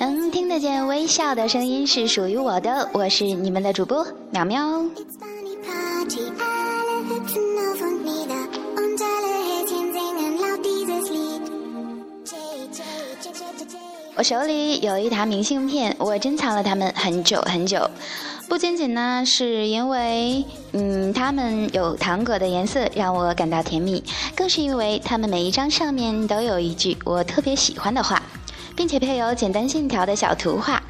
能听得见微笑的声音是属于我的，我是你们的主播喵喵。我手里有一沓明信片，我珍藏了它们很久很久。不仅仅呢，是因为嗯，它们有糖果的颜色让我感到甜蜜，更是因为它们每一张上面都有一句我特别喜欢的话，并且配有简单线条的小图画。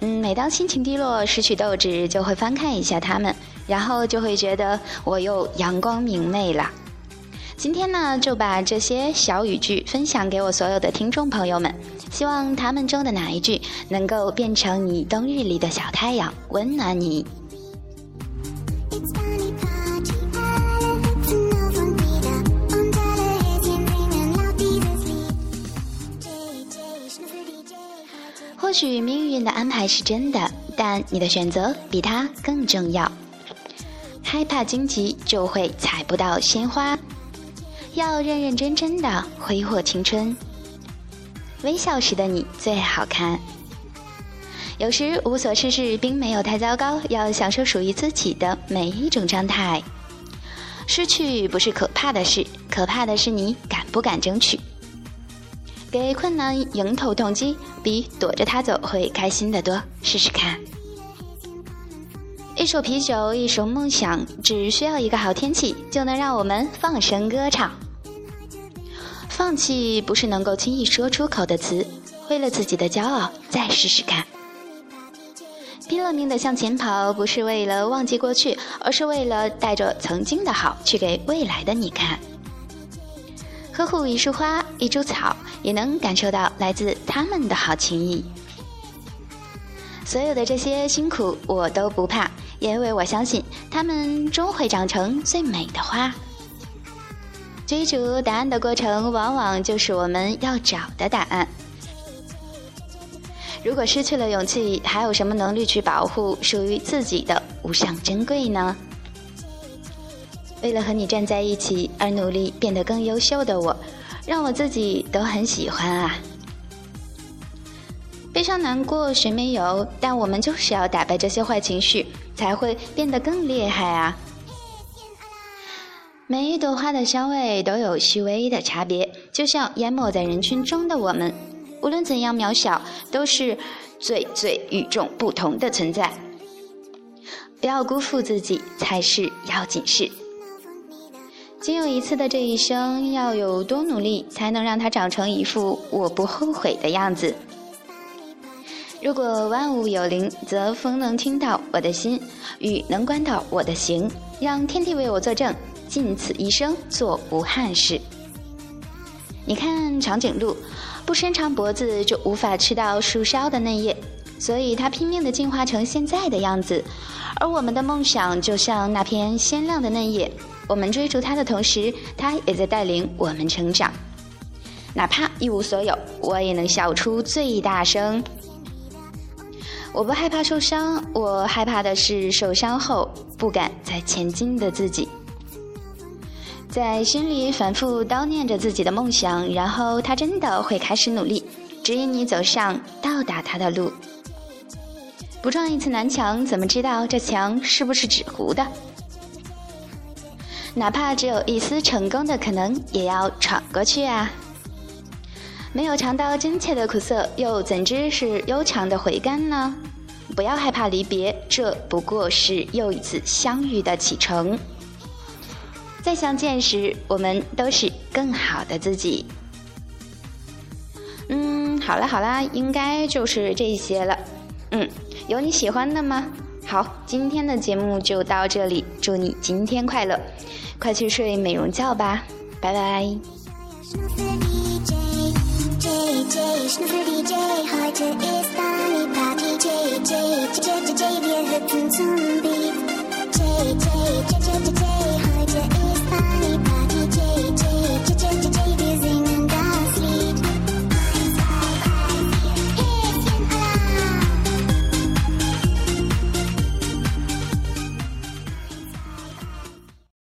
嗯，每当心情低落、失去斗志，就会翻看一下它们，然后就会觉得我又阳光明媚了。今天呢，就把这些小语句分享给我所有的听众朋友们，希望他们中的哪一句能够变成你冬日里的小太阳，温暖你。或许命运的安排是真的，但你的选择比它更重要。害怕荆棘，就会采不到鲜花。要认认真真的挥霍青春，微笑时的你最好看。有时无所事事并没有太糟糕，要享受属于自己的每一种状态。失去不是可怕的事，可怕的是你敢不敢争取。给困难迎头痛击，比躲着它走会开心的多。试试看。一手啤酒，一手梦想，只需要一个好天气，就能让我们放声歌唱。放弃不是能够轻易说出口的词，为了自己的骄傲，再试试看。拼了命的向前跑，不是为了忘记过去，而是为了带着曾经的好去给未来的你看。呵护一束花，一株草，也能感受到来自他们的好情谊。所有的这些辛苦，我都不怕。因为我相信，它们终会长成最美的花。追逐答案的过程，往往就是我们要找的答案。如果失去了勇气，还有什么能力去保护属于自己的无上珍贵呢？为了和你站在一起而努力变得更优秀的我，让我自己都很喜欢啊。悲伤难过谁没有？但我们就是要打败这些坏情绪，才会变得更厉害啊！每一朵花的香味都有细微的差别，就像淹没在人群中的我们，无论怎样渺小，都是最最与众不同的存在。不要辜负自己，才是要紧事。仅有一次的这一生，要有多努力，才能让它长成一副我不后悔的样子？如果万物有灵，则风能听到我的心，雨能观到我的行，让天地为我作证，尽此一生做无憾事。你看长颈鹿，不伸长脖子就无法吃到树梢的嫩叶，所以它拼命的进化成现在的样子。而我们的梦想就像那片鲜亮的嫩叶，我们追逐它的同时，它也在带领我们成长。哪怕一无所有，我也能笑出最大声。我不害怕受伤，我害怕的是受伤后不敢再前进的自己。在心里反复叨念着自己的梦想，然后他真的会开始努力，指引你走上到达他的路。不撞一次南墙，怎么知道这墙是不是纸糊的？哪怕只有一丝成功的可能，也要闯过去啊！没有尝到真切的苦涩，又怎知是悠长的回甘呢？不要害怕离别，这不过是又一次相遇的启程。再相见时，我们都是更好的自己。嗯，好啦好啦，应该就是这些了。嗯，有你喜欢的吗？好，今天的节目就到这里，祝你今天快乐，快去睡美容觉吧，拜拜。Harte ist deine Party, JJ, JJ, wir hüpfen zum